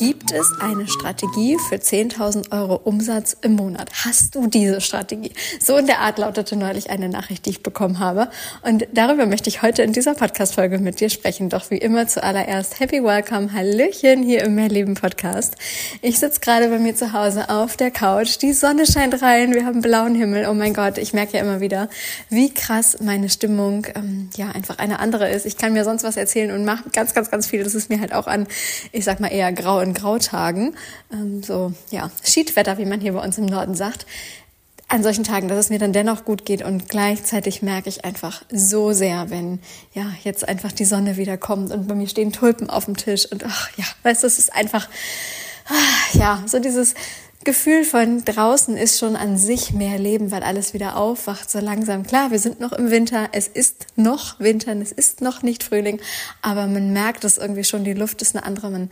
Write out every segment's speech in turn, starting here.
Gibt es eine Strategie für 10.000 Euro Umsatz im Monat? Hast du diese Strategie? So in der Art lautete neulich eine Nachricht, die ich bekommen habe. Und darüber möchte ich heute in dieser Podcast-Folge mit dir sprechen. Doch wie immer zuallererst Happy Welcome, Hallöchen hier im Mehrleben Podcast. Ich sitze gerade bei mir zu Hause auf der Couch. Die Sonne scheint rein. Wir haben blauen Himmel. Oh mein Gott, ich merke ja immer wieder, wie krass meine Stimmung, ähm, ja, einfach eine andere ist. Ich kann mir sonst was erzählen und mache ganz, ganz, ganz viel. Das ist mir halt auch an, ich sag mal eher grau in Grautagen, ähm, so ja, Schiedwetter, wie man hier bei uns im Norden sagt, an solchen Tagen, dass es mir dann dennoch gut geht und gleichzeitig merke ich einfach so sehr, wenn ja jetzt einfach die Sonne wieder kommt und bei mir stehen Tulpen auf dem Tisch und ach ja, weißt du, es ist einfach ach, ja so dieses Gefühl von draußen ist schon an sich mehr Leben, weil alles wieder aufwacht, so langsam. Klar, wir sind noch im Winter, es ist noch Winter, es ist noch nicht Frühling, aber man merkt es irgendwie schon, die Luft ist eine andere. Man,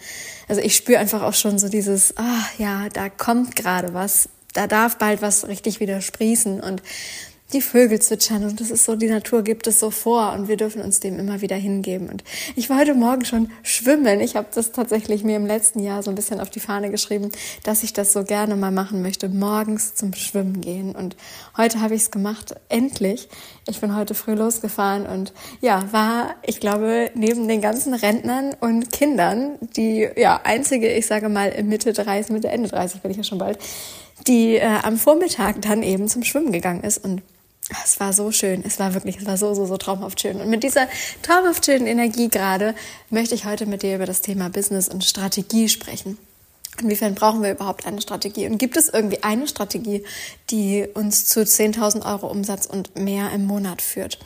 also ich spüre einfach auch schon so dieses, ah ja, da kommt gerade was, da darf bald was richtig wieder sprießen und die Vögel zwitschern und das ist so, die Natur gibt es so vor und wir dürfen uns dem immer wieder hingeben. Und ich war heute Morgen schon schwimmen. Ich habe das tatsächlich mir im letzten Jahr so ein bisschen auf die Fahne geschrieben, dass ich das so gerne mal machen möchte, morgens zum Schwimmen gehen. Und heute habe ich es gemacht, endlich. Ich bin heute früh losgefahren und ja, war, ich glaube, neben den ganzen Rentnern und Kindern, die ja einzige, ich sage mal, Mitte 30, Mitte Ende 30 bin ich ja schon bald, die äh, am Vormittag dann eben zum Schwimmen gegangen ist und es war so schön. Es war wirklich, es war so, so, so traumhaft schön. Und mit dieser traumhaft schönen Energie gerade möchte ich heute mit dir über das Thema Business und Strategie sprechen. Inwiefern brauchen wir überhaupt eine Strategie? Und gibt es irgendwie eine Strategie, die uns zu 10.000 Euro Umsatz und mehr im Monat führt?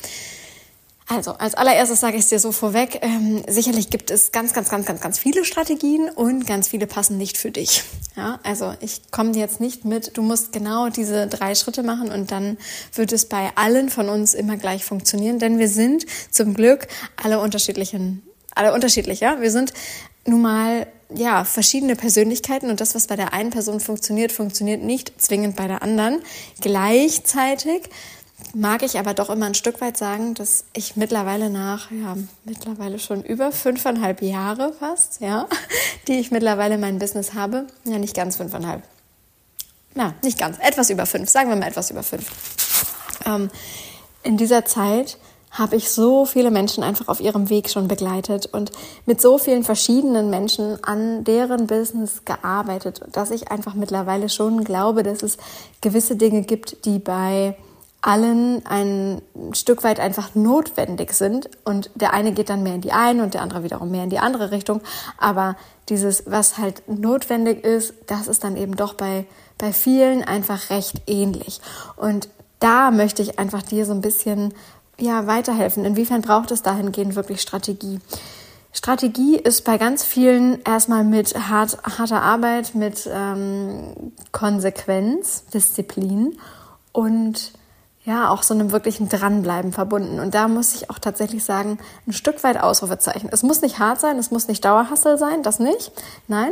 Also, als allererstes sage ich es dir so vorweg. Ähm, sicherlich gibt es ganz, ganz, ganz, ganz, ganz viele Strategien und ganz viele passen nicht für dich. Ja, also ich komme dir jetzt nicht mit, du musst genau diese drei Schritte machen und dann wird es bei allen von uns immer gleich funktionieren, denn wir sind zum Glück alle unterschiedlichen, alle unterschiedlich, ja. Wir sind nun mal ja, verschiedene Persönlichkeiten und das, was bei der einen Person funktioniert, funktioniert nicht zwingend bei der anderen. Gleichzeitig mag ich aber doch immer ein Stück weit sagen, dass ich mittlerweile nach, ja, mittlerweile schon über fünfeinhalb Jahre fast, ja, die ich mittlerweile mein Business habe. Ja, nicht ganz fünfeinhalb. Na, nicht ganz. Etwas über fünf. Sagen wir mal etwas über fünf. Ähm, in dieser Zeit habe ich so viele Menschen einfach auf ihrem Weg schon begleitet und mit so vielen verschiedenen Menschen an deren Business gearbeitet, dass ich einfach mittlerweile schon glaube, dass es gewisse Dinge gibt, die bei allen ein Stück weit einfach notwendig sind und der eine geht dann mehr in die eine und der andere wiederum mehr in die andere Richtung. Aber dieses, was halt notwendig ist, das ist dann eben doch bei, bei vielen einfach recht ähnlich. Und da möchte ich einfach dir so ein bisschen ja, weiterhelfen. Inwiefern braucht es dahingehend wirklich Strategie? Strategie ist bei ganz vielen erstmal mit hart, harter Arbeit, mit ähm, Konsequenz, Disziplin und ja, auch so einem wirklichen Dranbleiben verbunden. Und da muss ich auch tatsächlich sagen, ein Stück weit Ausrufezeichen. Es muss nicht hart sein, es muss nicht Dauerhassel sein, das nicht. Nein,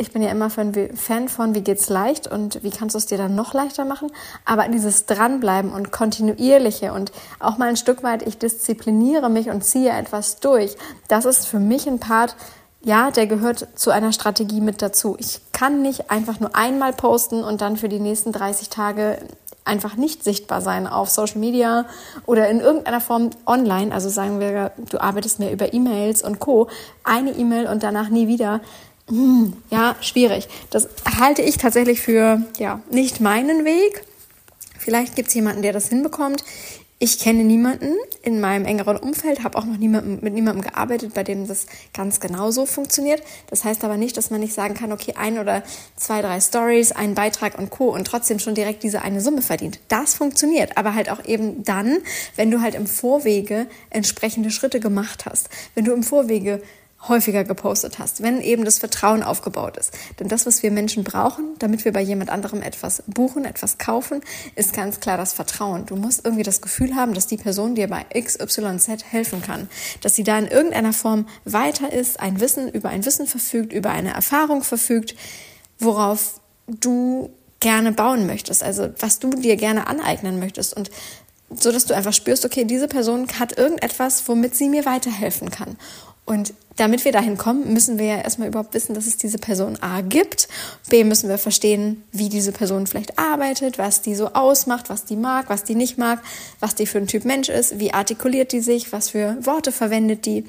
ich bin ja immer Fan von, wie geht's leicht und wie kannst du es dir dann noch leichter machen. Aber dieses Dranbleiben und kontinuierliche und auch mal ein Stück weit, ich diszipliniere mich und ziehe etwas durch, das ist für mich ein Part, ja, der gehört zu einer Strategie mit dazu. Ich kann nicht einfach nur einmal posten und dann für die nächsten 30 Tage einfach nicht sichtbar sein auf Social Media oder in irgendeiner Form online. Also sagen wir, du arbeitest mehr über E-Mails und Co. Eine E-Mail und danach nie wieder. Hm, ja, schwierig. Das halte ich tatsächlich für ja nicht meinen Weg. Vielleicht gibt es jemanden, der das hinbekommt. Ich kenne niemanden in meinem engeren Umfeld, habe auch noch niemanden, mit niemandem gearbeitet, bei dem das ganz genau so funktioniert. Das heißt aber nicht, dass man nicht sagen kann, okay, ein oder zwei, drei Stories, ein Beitrag und Co. und trotzdem schon direkt diese eine Summe verdient. Das funktioniert, aber halt auch eben dann, wenn du halt im Vorwege entsprechende Schritte gemacht hast. Wenn du im Vorwege häufiger gepostet hast, wenn eben das Vertrauen aufgebaut ist. Denn das, was wir Menschen brauchen, damit wir bei jemand anderem etwas buchen, etwas kaufen, ist ganz klar das Vertrauen. Du musst irgendwie das Gefühl haben, dass die Person dir bei XYZ helfen kann, dass sie da in irgendeiner Form weiter ist, ein Wissen über ein Wissen verfügt, über eine Erfahrung verfügt, worauf du gerne bauen möchtest, also was du dir gerne aneignen möchtest und so dass du einfach spürst, okay, diese Person hat irgendetwas, womit sie mir weiterhelfen kann. Und damit wir dahin kommen, müssen wir ja erstmal überhaupt wissen, dass es diese Person A gibt. B müssen wir verstehen, wie diese Person vielleicht arbeitet, was die so ausmacht, was die mag, was die nicht mag, was die für ein Typ Mensch ist, wie artikuliert die sich, was für Worte verwendet die,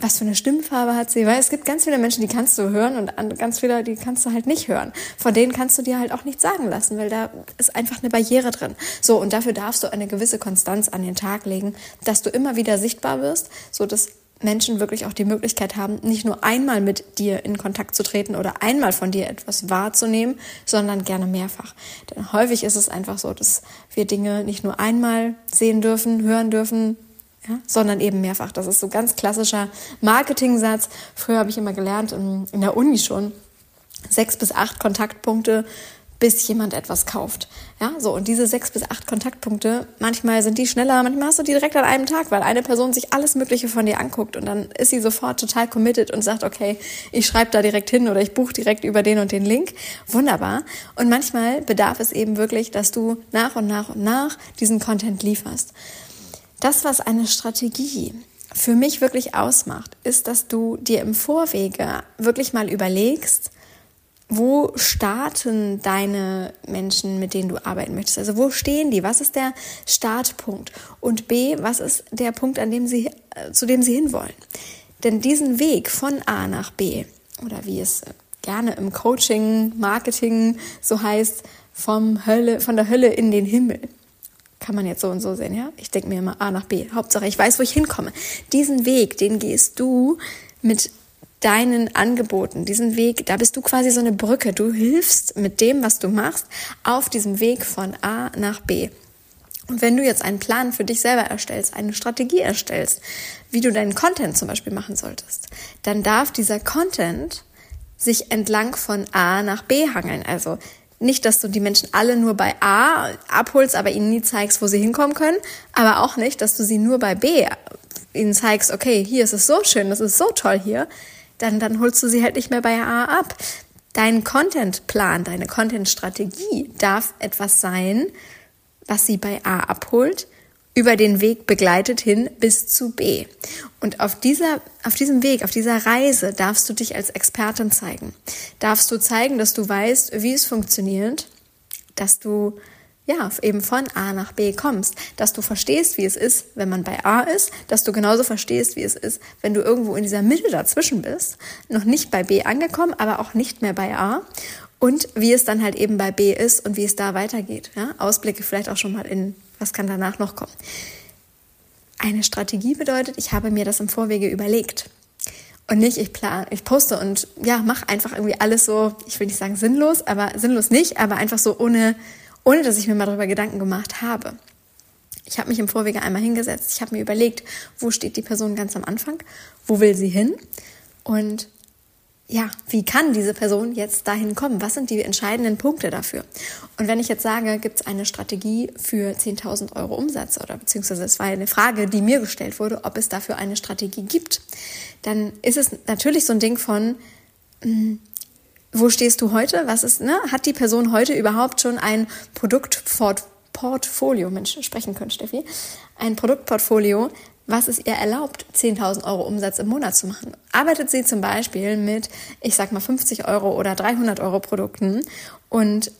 was für eine Stimmfarbe hat sie. Weil es gibt ganz viele Menschen, die kannst du hören und ganz viele, die kannst du halt nicht hören. Von denen kannst du dir halt auch nichts sagen lassen, weil da ist einfach eine Barriere drin. So, und dafür darfst du eine gewisse Konstanz an den Tag legen, dass du immer wieder sichtbar wirst, so dass Menschen wirklich auch die Möglichkeit haben, nicht nur einmal mit dir in Kontakt zu treten oder einmal von dir etwas wahrzunehmen, sondern gerne mehrfach. Denn häufig ist es einfach so, dass wir Dinge nicht nur einmal sehen dürfen, hören dürfen, ja, sondern eben mehrfach. Das ist so ganz klassischer Marketing-Satz. Früher habe ich immer gelernt, in, in der Uni schon, sechs bis acht Kontaktpunkte bis jemand etwas kauft. Ja, so. Und diese sechs bis acht Kontaktpunkte, manchmal sind die schneller, manchmal hast du die direkt an einem Tag, weil eine Person sich alles Mögliche von dir anguckt und dann ist sie sofort total committed und sagt, okay, ich schreibe da direkt hin oder ich buche direkt über den und den Link. Wunderbar. Und manchmal bedarf es eben wirklich, dass du nach und nach und nach diesen Content lieferst. Das, was eine Strategie für mich wirklich ausmacht, ist, dass du dir im Vorwege wirklich mal überlegst, wo starten deine Menschen, mit denen du arbeiten möchtest? Also wo stehen die? Was ist der Startpunkt? Und B, was ist der Punkt, an dem sie, äh, zu dem sie hinwollen? Denn diesen Weg von A nach B, oder wie es gerne im Coaching, Marketing so heißt, vom Hölle, von der Hölle in den Himmel. Kann man jetzt so und so sehen, ja? Ich denke mir immer A nach B. Hauptsache, ich weiß, wo ich hinkomme. Diesen Weg, den gehst du mit deinen Angeboten, diesen Weg, da bist du quasi so eine Brücke. Du hilfst mit dem, was du machst, auf diesem Weg von A nach B. Und wenn du jetzt einen Plan für dich selber erstellst, eine Strategie erstellst, wie du deinen Content zum Beispiel machen solltest, dann darf dieser Content sich entlang von A nach B hangeln. Also nicht, dass du die Menschen alle nur bei A abholst, aber ihnen nie zeigst, wo sie hinkommen können, aber auch nicht, dass du sie nur bei B ihnen zeigst, okay, hier ist es so schön, das ist so toll hier, dann, dann holst du sie halt nicht mehr bei A ab. Dein Contentplan, deine Contentstrategie darf etwas sein, was sie bei A abholt, über den Weg begleitet hin bis zu B. Und auf dieser, auf diesem Weg, auf dieser Reise darfst du dich als Expertin zeigen. Darfst du zeigen, dass du weißt, wie es funktioniert, dass du ja, eben von A nach B kommst, dass du verstehst, wie es ist, wenn man bei A ist, dass du genauso verstehst, wie es ist, wenn du irgendwo in dieser Mitte dazwischen bist, noch nicht bei B angekommen, aber auch nicht mehr bei A und wie es dann halt eben bei B ist und wie es da weitergeht. Ja? Ausblicke vielleicht auch schon mal in, was kann danach noch kommen. Eine Strategie bedeutet, ich habe mir das im Vorwege überlegt. Und nicht, ich plan, ich poste und ja, mach einfach irgendwie alles so, ich will nicht sagen sinnlos, aber sinnlos nicht, aber einfach so ohne, ohne dass ich mir mal darüber Gedanken gemacht habe. Ich habe mich im Vorwege einmal hingesetzt, ich habe mir überlegt, wo steht die Person ganz am Anfang, wo will sie hin und ja, wie kann diese Person jetzt dahin kommen? Was sind die entscheidenden Punkte dafür? Und wenn ich jetzt sage, gibt es eine Strategie für 10.000 Euro Umsatz oder beziehungsweise es war eine Frage, die mir gestellt wurde, ob es dafür eine Strategie gibt, dann ist es natürlich so ein Ding von, mh, hm, wo stehst du heute? Was ist, ne? Hat die Person heute überhaupt schon ein Produktportfolio, Mensch, sprechen können, Steffi, ein Produktportfolio, was es ihr erlaubt, 10.000 Euro Umsatz im Monat zu machen. Arbeitet sie zum Beispiel mit, ich sag mal, 50 Euro oder 300 Euro Produkten und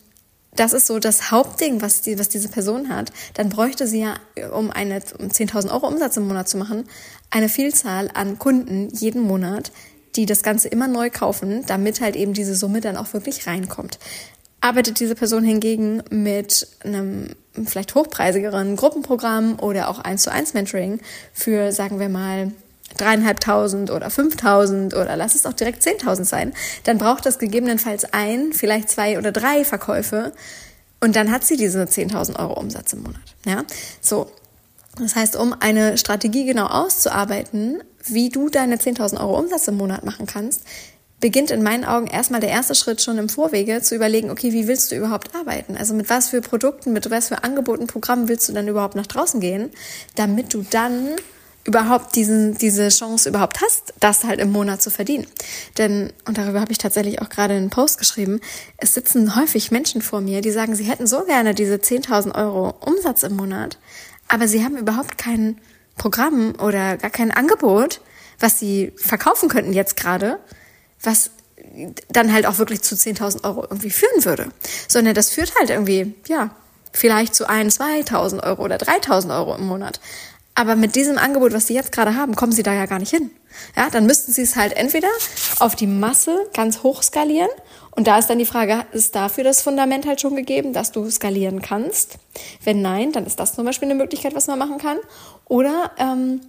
das ist so das Hauptding, was, die, was diese Person hat, dann bräuchte sie ja, um um 10.000 Euro Umsatz im Monat zu machen, eine Vielzahl an Kunden jeden Monat, die das Ganze immer neu kaufen, damit halt eben diese Summe dann auch wirklich reinkommt. Arbeitet diese Person hingegen mit einem vielleicht hochpreisigeren Gruppenprogramm oder auch eins zu eins Mentoring für, sagen wir mal, dreieinhalbtausend oder fünftausend oder lass es auch direkt zehntausend sein, dann braucht das gegebenenfalls ein, vielleicht zwei oder drei Verkäufe und dann hat sie diese zehntausend Euro Umsatz im Monat. Ja, so. Das heißt, um eine Strategie genau auszuarbeiten, wie du deine 10.000 Euro Umsatz im Monat machen kannst, beginnt in meinen Augen erstmal der erste Schritt schon im Vorwege zu überlegen, okay, wie willst du überhaupt arbeiten? Also mit was für Produkten, mit was für Angeboten, Programmen willst du dann überhaupt nach draußen gehen, damit du dann überhaupt diesen, diese Chance überhaupt hast, das halt im Monat zu verdienen. Denn, und darüber habe ich tatsächlich auch gerade einen Post geschrieben, es sitzen häufig Menschen vor mir, die sagen, sie hätten so gerne diese 10.000 Euro Umsatz im Monat, aber sie haben überhaupt kein Programm oder gar kein Angebot, was sie verkaufen könnten jetzt gerade, was dann halt auch wirklich zu 10.000 Euro irgendwie führen würde. Sondern das führt halt irgendwie, ja, vielleicht zu 1.000, 2.000 Euro oder 3.000 Euro im Monat. Aber mit diesem Angebot, was sie jetzt gerade haben, kommen sie da ja gar nicht hin. Ja, dann müssten sie es halt entweder auf die Masse ganz hoch skalieren. Und da ist dann die Frage, ist dafür das Fundament halt schon gegeben, dass du skalieren kannst? Wenn nein, dann ist das zum Beispiel eine Möglichkeit, was man machen kann. Oder ähm,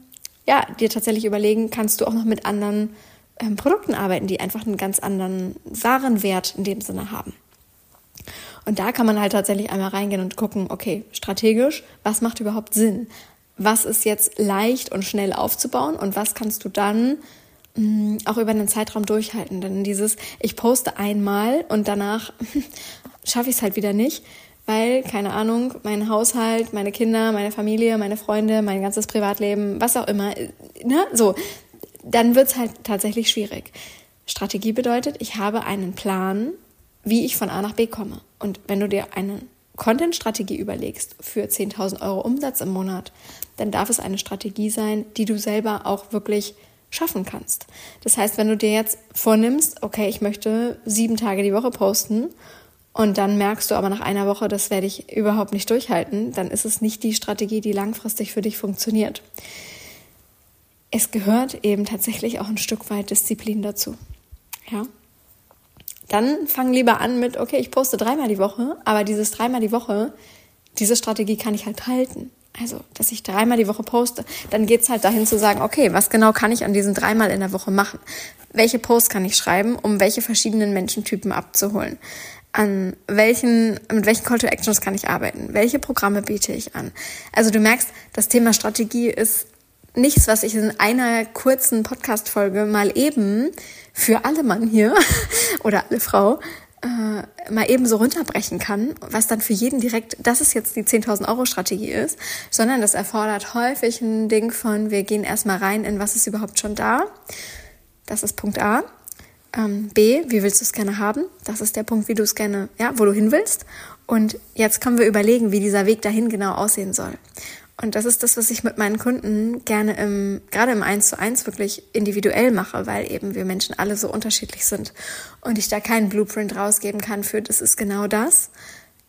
ja, dir tatsächlich überlegen, kannst du auch noch mit anderen ähm, Produkten arbeiten, die einfach einen ganz anderen Warenwert in dem Sinne haben. Und da kann man halt tatsächlich einmal reingehen und gucken, okay, strategisch, was macht überhaupt Sinn? Was ist jetzt leicht und schnell aufzubauen und was kannst du dann mh, mm, auch über einen Zeitraum durchhalten? Denn dieses, ich poste einmal und danach schaffe ich es halt wieder nicht, weil, keine Ahnung, mein Haushalt, meine Kinder, meine Familie, meine Freunde, mein ganzes Privatleben, was auch immer, ne, so, dann wird's halt tatsächlich schwierig. Strategie bedeutet, ich habe einen Plan, wie ich von A nach B komme. Und wenn du dir eine Content-Strategie überlegst für 10.000 Euro Umsatz im Monat, dann darf es eine Strategie sein, die du selber auch wirklich schaffen kannst. Das heißt, wenn du dir jetzt vornimmst, okay, ich möchte sieben Tage die Woche posten und dann merkst du aber nach einer Woche, das werde ich überhaupt nicht durchhalten, dann ist es nicht die Strategie, die langfristig für dich funktioniert es gehört eben tatsächlich auch ein Stück weit Disziplin dazu. Ja. Dann fang lieber an mit, okay, ich poste dreimal die Woche, aber dieses dreimal die Woche, diese Strategie kann ich halt halten. Also, dass ich dreimal die Woche poste. Dann geht's halt dahin zu sagen, okay, was genau kann ich an diesen dreimal in der Woche machen? Welche Posts kann ich schreiben, um welche verschiedenen Menschentypen abzuholen? An welchen, mit welchen Call to Actions kann ich arbeiten? Welche Programme biete ich an? Also du merkst, das Thema Strategie ist nichts, was ich in einer kurzen Podcast-Folge mal eben für alle Mann hier oder alle Frau äh, mal eben so runterbrechen kann, was dann für jeden direkt, das ist jetzt die 10.000 Euro Strategie ist, sondern das erfordert häufig ein Ding von, wir gehen erstmal rein in, was ist überhaupt schon da. Das ist Punkt A. Ähm, B, wie willst du es gerne haben? Das ist der Punkt, wie du es gerne, ja, wo du hin willst. Und jetzt können wir überlegen, wie dieser Weg dahin genau aussehen soll. Und das ist das, was ich mit meinen Kunden gerne im, gerade im Eins zu eins wirklich individuell mache, weil eben wir Menschen alle so unterschiedlich sind und ich da keinen Blueprint rausgeben kann für, das ist genau das.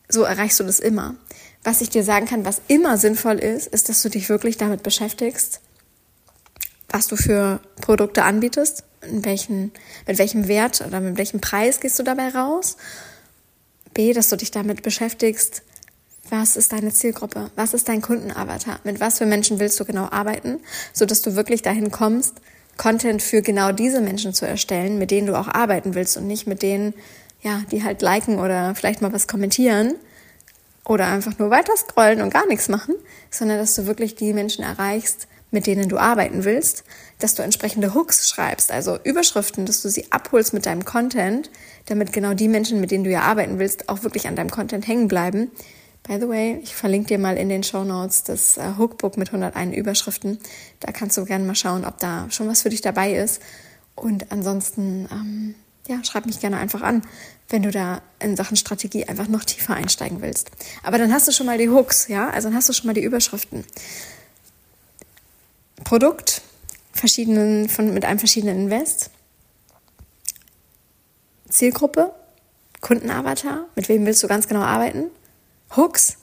So erreichst du das immer. Was ich dir sagen kann, was immer sinnvoll ist, ist, dass du dich wirklich damit beschäftigst, was du für Produkte anbietest, in welchen, mit welchem Wert oder mit welchem Preis gehst du dabei raus. B, dass du dich damit beschäftigst, was ist deine Zielgruppe? Was ist dein Kundenavatar? Mit was für Menschen willst du genau arbeiten, so dass du wirklich dahin kommst, Content für genau diese Menschen zu erstellen, mit denen du auch arbeiten willst und nicht mit denen, ja, die halt liken oder vielleicht mal was kommentieren oder einfach nur weiter scrollen und gar nichts machen, sondern dass du wirklich die Menschen erreichst, mit denen du arbeiten willst, dass du entsprechende Hooks schreibst, also Überschriften, dass du sie abholst mit deinem Content, damit genau die Menschen, mit denen du ja arbeiten willst, auch wirklich an deinem Content hängen bleiben By the way, ich verlinke dir mal in den Show Notes das äh, Hookbook mit 101 Überschriften. Da kannst du gerne mal schauen, ob da schon was für dich dabei ist. Und ansonsten, ähm, ja, schreib mich gerne einfach an, wenn du da in Sachen Strategie einfach noch tiefer einsteigen willst. Aber dann hast du schon mal die Hooks, ja, also dann hast du schon mal die Überschriften. Produkt, verschiedenen, von, mit einem verschiedenen Invest. Zielgruppe, Kundenavatar, mit wem willst du ganz genau arbeiten? Hooks,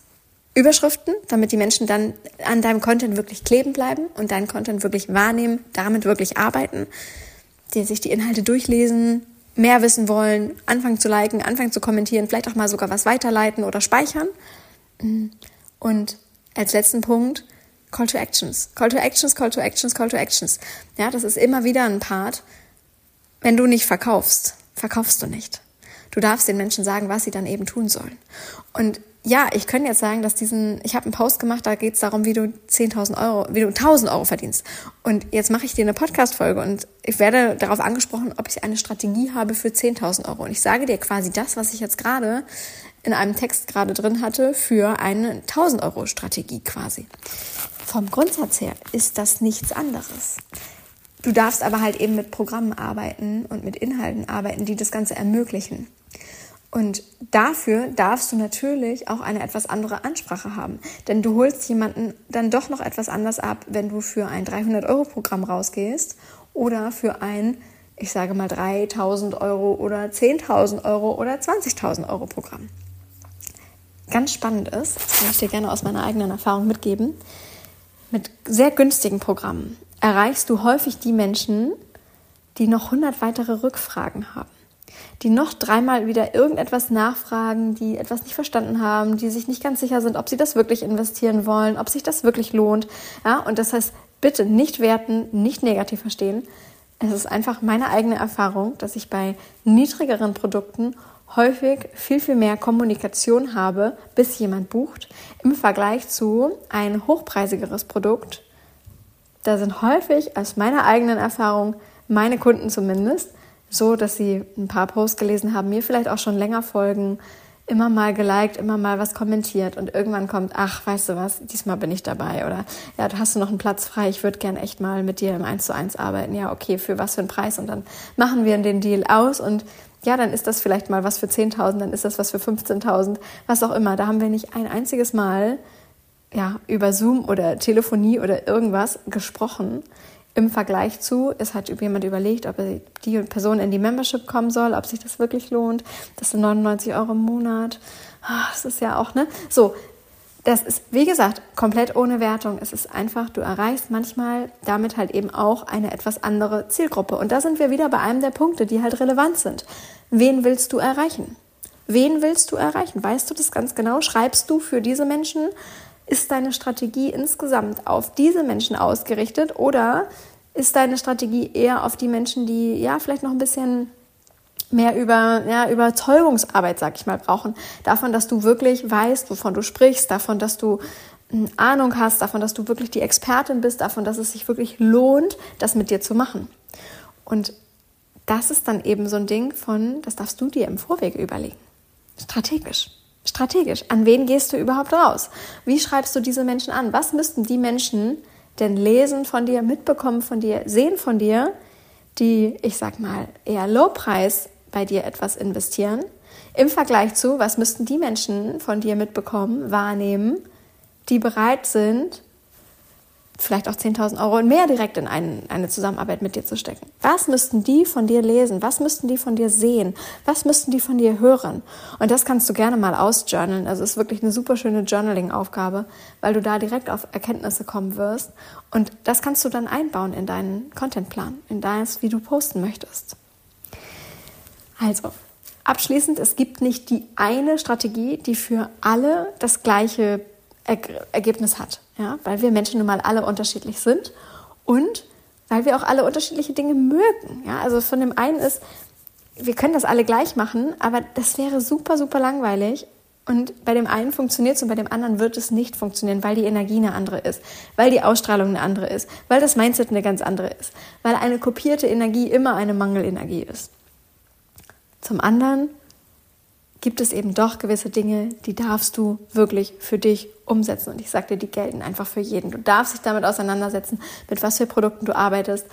Überschriften, damit die Menschen dann an deinem Content wirklich kleben bleiben und deinen Content wirklich wahrnehmen, damit wirklich arbeiten, die sich die Inhalte durchlesen, mehr wissen wollen, anfangen zu liken, anfangen zu kommentieren, vielleicht auch mal sogar was weiterleiten oder speichern. Und als letzten Punkt, Call to Actions. Call to Actions, Call to Actions, Call to Actions. Ja, das ist immer wieder ein Part. Wenn du nicht verkaufst, verkaufst du nicht. Du darfst den Menschen sagen, was sie dann eben tun sollen. Und ja, ich könnte jetzt sagen, dass diesen, ich habe einen Post gemacht, da geht es darum, wie du 10.000 Euro, wie du 1.000 Euro verdienst. Und jetzt mache ich dir eine Podcast-Folge und ich werde darauf angesprochen, ob ich eine Strategie habe für 10.000 Euro. Und ich sage dir quasi das, was ich jetzt gerade in einem Text gerade drin hatte, für eine 1.000 Euro Strategie quasi. Vom Grundsatz her ist das nichts anderes. Du darfst aber halt eben mit Programmen arbeiten und mit Inhalten arbeiten, die das Ganze ermöglichen. Und dafür darfst du natürlich auch eine etwas andere Ansprache haben. Denn du holst jemanden dann doch noch etwas anders ab, wenn du für ein 300-Euro-Programm rausgehst oder für ein, ich sage mal, 3000 Euro oder 10.000 Euro oder 20.000 Euro Programm. Ganz spannend ist, das kann ich dir gerne aus meiner eigenen Erfahrung mitgeben, mit sehr günstigen Programmen erreichst du häufig die Menschen, die noch 100 weitere Rückfragen haben die noch dreimal wieder irgendetwas nachfragen, die etwas nicht verstanden haben, die sich nicht ganz sicher sind, ob sie das wirklich investieren wollen, ob sich das wirklich lohnt. Ja, und das heißt, bitte nicht werten, nicht negativ verstehen. Es ist einfach meine eigene Erfahrung, dass ich bei niedrigeren Produkten häufig viel, viel mehr Kommunikation habe, bis jemand bucht, im Vergleich zu ein hochpreisigeres Produkt. Da sind häufig aus meiner eigenen Erfahrung meine Kunden zumindest so, dass sie ein paar Posts gelesen haben, mir vielleicht auch schon länger folgen, immer mal geliked, immer mal was kommentiert und irgendwann kommt, ach, weißt du was, diesmal bin ich dabei oder ja, hast du noch einen Platz frei, ich würde gern echt mal mit dir im 1 zu 1 arbeiten. Ja, okay, für was für einen Preis und dann machen wir den Deal aus und ja, dann ist das vielleicht mal was für 10.000, dann ist das was für 15.000, was auch immer. Da haben wir nicht ein einziges Mal ja, über Zoom oder Telefonie oder irgendwas gesprochen, im Vergleich zu, es hat jemand überlegt, ob die Person in die Membership kommen soll, ob sich das wirklich lohnt. Das sind 99 Euro im Monat. Ah, das ist ja auch, ne? So, das ist, wie gesagt, komplett ohne Wertung. Es ist einfach, du erreichst manchmal damit halt eben auch eine etwas andere Zielgruppe. Und da sind wir wieder bei einem der Punkte, die halt relevant sind. Wen willst du erreichen? Wen willst du erreichen? Weißt du das ganz genau? Schreibst du für diese Menschen ist deine Strategie insgesamt auf diese Menschen ausgerichtet oder ist deine Strategie eher auf die Menschen, die ja vielleicht noch ein bisschen mehr über ja, Überzeugungsarbeit, sag ich mal, brauchen. Davon, dass du wirklich weißt, wovon du sprichst, davon, dass du eine hm, Ahnung hast, davon, dass du wirklich die Expertin bist, davon, dass es sich wirklich lohnt, das mit dir zu machen. Und das ist dann eben so ein Ding von, das darfst du dir im Vorwege überlegen. Strategisch. Strategisch. An wen gehst du überhaupt raus? Wie schreibst du diese Menschen an? Was müssten die Menschen denn lesen von dir, mitbekommen von dir, sehen von dir, die, ich sag mal, eher Low-Preis bei dir etwas investieren? Im Vergleich zu, was müssten die Menschen von dir mitbekommen, wahrnehmen, die bereit sind, vielleicht auch 10.000 Euro und mehr direkt in ein, eine Zusammenarbeit mit dir zu stecken. Was müssten die von dir lesen? Was müssten die von dir sehen? Was müssten die von dir hören? Und das kannst du gerne mal ausjournalen. Also es ist wirklich eine super schöne Journaling-Aufgabe, weil du da direkt auf Erkenntnisse kommen wirst. Und das kannst du dann einbauen in deinen Contentplan, in das, wie du posten möchtest. Also, abschließend, es gibt nicht die eine Strategie, die für alle das gleiche Ergebnis hat ja, weil wir Menschen nun mal alle unterschiedlich sind und weil wir auch alle unterschiedliche Dinge mögen. Ja, also von dem einen ist, wir können das alle gleich machen, aber das wäre super, super langweilig. Und bei dem einen funktioniert es und bei dem anderen wird es nicht funktionieren, weil die Energie eine andere ist, weil die Ausstrahlung eine andere ist, weil das Mindset eine ganz andere ist, weil eine kopierte Energie immer eine Mangelenergie ist. Zum anderen gibt es eben doch gewisse Dinge, die darfst du wirklich für dich umsetzen. Und ich sagte, die gelten einfach für jeden. Du darfst dich damit auseinandersetzen, mit was für Produkten du arbeitest,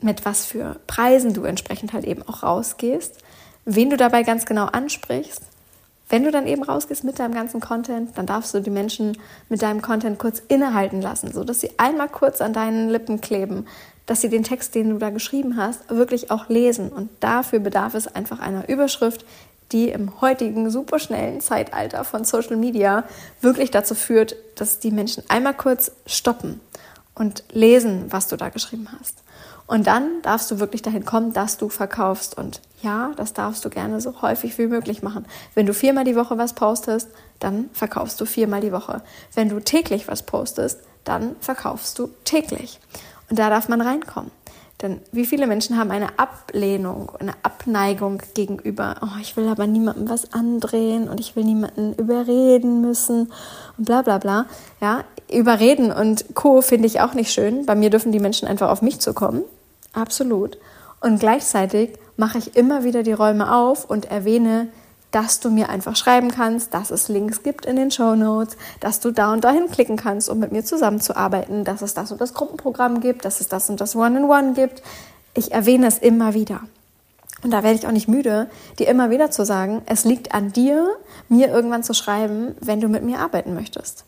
mit was für Preisen du entsprechend halt eben auch rausgehst, wen du dabei ganz genau ansprichst. Wenn du dann eben rausgehst mit deinem ganzen Content, dann darfst du die Menschen mit deinem Content kurz innehalten lassen, so dass sie einmal kurz an deinen Lippen kleben, dass sie den Text, den du da geschrieben hast, wirklich auch lesen. Und dafür bedarf es einfach einer Überschrift, die im heutigen superschnellen Zeitalter von Social Media wirklich dazu führt, dass die Menschen einmal kurz stoppen und lesen, was du da geschrieben hast. Und dann darfst du wirklich dahin kommen, dass du verkaufst. Und ja, das darfst du gerne so häufig wie möglich machen. Wenn du viermal die Woche was postest, dann verkaufst du viermal die Woche. Wenn du täglich was postest, dann verkaufst du täglich. Und da darf man reinkommen. Denn wie viele Menschen haben eine Ablehnung, eine Abneigung gegenüber, oh, ich will aber niemandem was andrehen und ich will niemanden überreden müssen und bla bla bla. Ja, überreden und Co. finde ich auch nicht schön. Bei mir dürfen die Menschen einfach auf mich zukommen. Absolut. Und gleichzeitig mache ich immer wieder die Räume auf und erwähne dass du mir einfach schreiben kannst, dass es Links gibt in den Show Notes, dass du da und dahin klicken kannst, um mit mir zusammenzuarbeiten, dass es das und das Gruppenprogramm gibt, dass es das und das One-in-One gibt. Ich erwähne es immer wieder. Und da werde ich auch nicht müde, dir immer wieder zu sagen, es liegt an dir, mir irgendwann zu schreiben, wenn du mit mir arbeiten möchtest.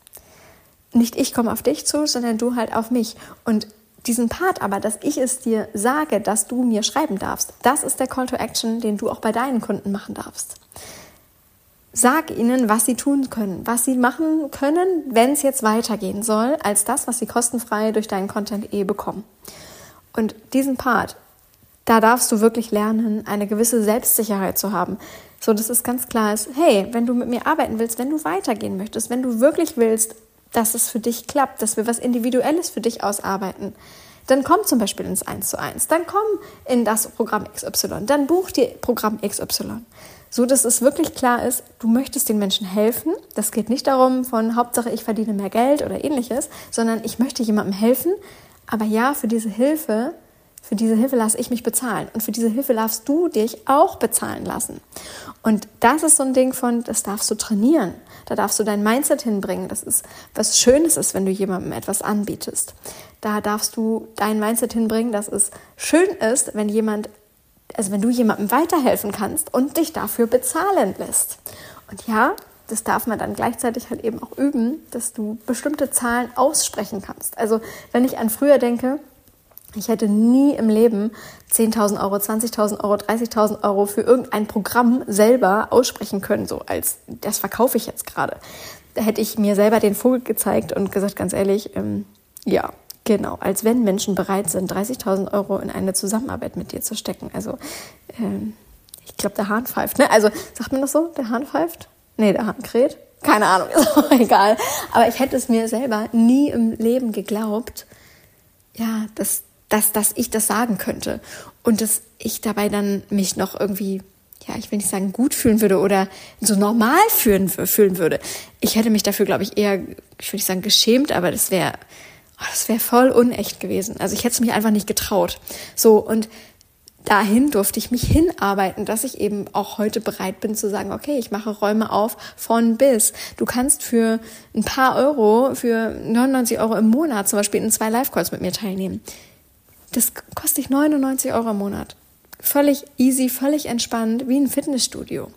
Nicht ich komme auf dich zu, sondern du halt auf mich. Und diesen Part aber, dass ich es dir sage, dass du mir schreiben darfst, das ist der Call to Action, den du auch bei deinen Kunden machen darfst. Sag ihnen, was sie tun können, was sie machen können, wenn es jetzt weitergehen soll, als das, was sie kostenfrei durch deinen Content eh bekommen. Und diesen Part, da darfst du wirklich lernen, eine gewisse Selbstsicherheit zu haben. So, dass es ganz klar ist, hey, wenn du mit mir arbeiten willst, wenn du weitergehen möchtest, wenn du wirklich willst, dass es für dich klappt, dass wir was Individuelles für dich ausarbeiten, dann komm zum Beispiel ins 1 zu 1, dann komm in das Programm XY, dann buch dir Programm XY so dass es wirklich klar ist, du möchtest den Menschen helfen. Das geht nicht darum von Hauptsache ich verdiene mehr Geld oder ähnliches, sondern ich möchte jemandem helfen. Aber ja, für diese Hilfe, für diese Hilfe lasse ich mich bezahlen und für diese Hilfe darfst du dich auch bezahlen lassen. Und das ist so ein Ding von, das darfst du trainieren. Da darfst du dein Mindset hinbringen. Das ist was Schönes ist, wenn du jemandem etwas anbietest. Da darfst du dein Mindset hinbringen, dass es schön ist, wenn jemand also wenn du jemandem weiterhelfen kannst und dich dafür bezahlen lässt. Und ja, das darf man dann gleichzeitig halt eben auch üben, dass du bestimmte Zahlen aussprechen kannst. Also wenn ich an früher denke, ich hätte nie im Leben 10.000 Euro, 20.000 Euro, 30.000 Euro für irgendein Programm selber aussprechen können, so als das verkaufe ich jetzt gerade. Da hätte ich mir selber den Vogel gezeigt und gesagt, ganz ehrlich, ähm, ja, Genau, als wenn Menschen bereit sind, 30.000 Euro in eine Zusammenarbeit mit dir zu stecken. Also, ähm, ich glaube, der Hahn pfeift, ne? Also, sagt man das so? Der Hahn pfeift? Nee, der Hahn kräht? Keine Ahnung, ist auch egal. Aber ich hätte es mir selber nie im Leben geglaubt, ja, dass, dass, dass ich das sagen könnte. Und dass ich dabei dann mich noch irgendwie ja, ich will nicht sagen gut fühlen würde oder so normal fühlen, fühlen würde. Ich hätte mich dafür, glaube ich, eher, ich will nicht sagen geschämt, aber das wäre oh, das wäre voll unecht gewesen. Also ich hätte es mich einfach nicht getraut. So, und dahin durfte ich mich hinarbeiten, dass ich eben auch heute bereit bin zu sagen, okay, ich mache Räume auf von bis. Du kannst für ein paar Euro, für 99 Euro im Monat zum Beispiel in zwei Live-Calls mit mir teilnehmen. Das kostet dich 99 Euro im Monat. Völlig easy, völlig entspannt, wie ein Fitnessstudio.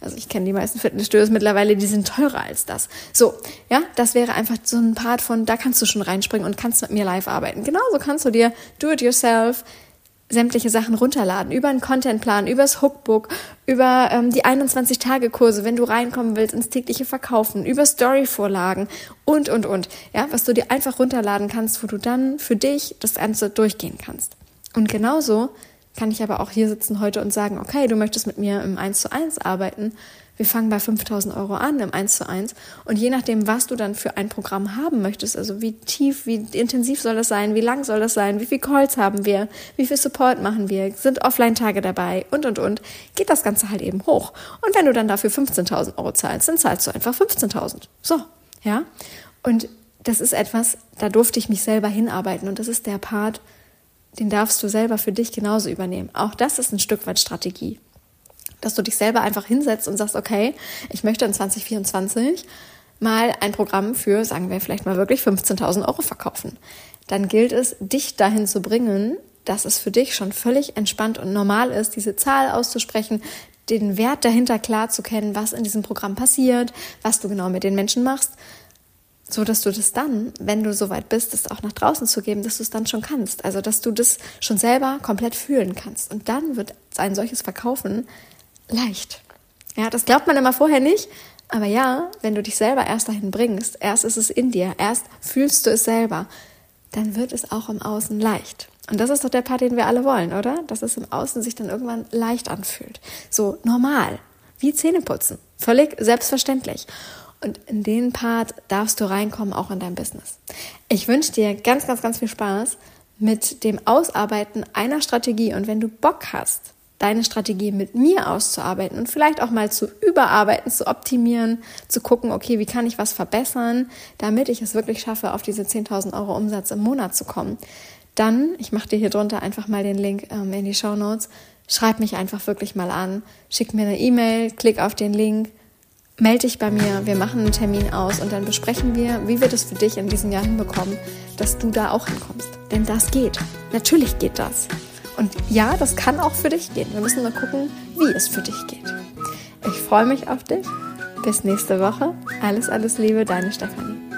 Also ich kenne die meisten Fitnessstudios mittlerweile, die sind teurer als das. So, ja, das wäre einfach so ein Part von, da kannst du schon reinspringen und kannst mit mir live arbeiten. Genauso kannst du dir do-it-yourself sämtliche Sachen runterladen, über einen Contentplan, übers Hookbook, über ähm, die 21-Tage-Kurse, wenn du reinkommen willst ins tägliche Verkaufen, über Story-Vorlagen und, und, und. Ja, was du dir einfach runterladen kannst, wo du dann für dich das Ganze durchgehen kannst. Und genauso kann ich aber auch hier sitzen heute und sagen, okay, du möchtest mit mir im 1 zu 1 arbeiten. Wir fangen bei 5000 Euro an im 1 zu 1. Und je nachdem, was du dann für ein Programm haben möchtest, also wie tief, wie intensiv soll das sein, wie lang soll das sein, wie viel Calls haben wir, wie viel Support machen wir, sind Offline-Tage dabei und, und, und, geht das Ganze halt eben hoch. Und wenn du dann dafür 15.000 Euro zahlst, dann zahlst du einfach 15.000. So, ja. Und das ist etwas, da durfte ich mich selber hinarbeiten. Und das ist der Part, den darfst du selber für dich genauso übernehmen. Auch das ist ein Stück weit Strategie. Dass du dich selber einfach hinsetzt und sagst, okay, ich möchte in 2024 mal ein Programm für, sagen wir vielleicht mal wirklich 15.000 Euro verkaufen. Dann gilt es, dich dahin zu bringen, dass es für dich schon völlig entspannt und normal ist, diese Zahl auszusprechen, den Wert dahinter klar zu kennen, was in diesem Programm passiert, was du genau mit den Menschen machst so dass du das dann, wenn du soweit bist, das auch nach draußen zu geben, dass du es dann schon kannst. Also, dass du das schon selber komplett fühlen kannst. Und dann wird ein solches Verkaufen leicht. Ja, das glaubt man immer vorher nicht. Aber ja, wenn du dich selber erst dahin bringst, erst ist es in dir, erst fühlst du es selber, dann wird es auch im Außen leicht. Und das ist doch der Part, den wir alle wollen, oder? Dass es im Außen sich dann irgendwann leicht anfühlt. So normal, wie Zähneputzen. Völlig selbstverständlich. Und in den Part darfst du reinkommen, auch in dein Business. Ich wünsche dir ganz, ganz, ganz viel Spaß mit dem Ausarbeiten einer Strategie. Und wenn du Bock hast, deine Strategie mit mir auszuarbeiten und vielleicht auch mal zu überarbeiten, zu optimieren, zu gucken, okay, wie kann ich was verbessern, damit ich es wirklich schaffe, auf diese 10.000 Euro Umsatz im Monat zu kommen, dann, ich mache dir hier drunter einfach mal den Link ähm, in die Show Notes, schreib mich einfach wirklich mal an, schick mir eine E-Mail, klick auf den Link, melde dich bei mir, wir machen einen Termin aus und dann besprechen wir, wie wir das für dich in diesem Jahr hinbekommen, dass du da auch hinkommst. Denn das geht. Natürlich geht das. Und ja, das kann auch für dich gehen. Wir müssen nur gucken, wie es für dich geht. Ich freue mich auf dich. Bis nächste Woche. Alles, alles Liebe, deine Stefanie.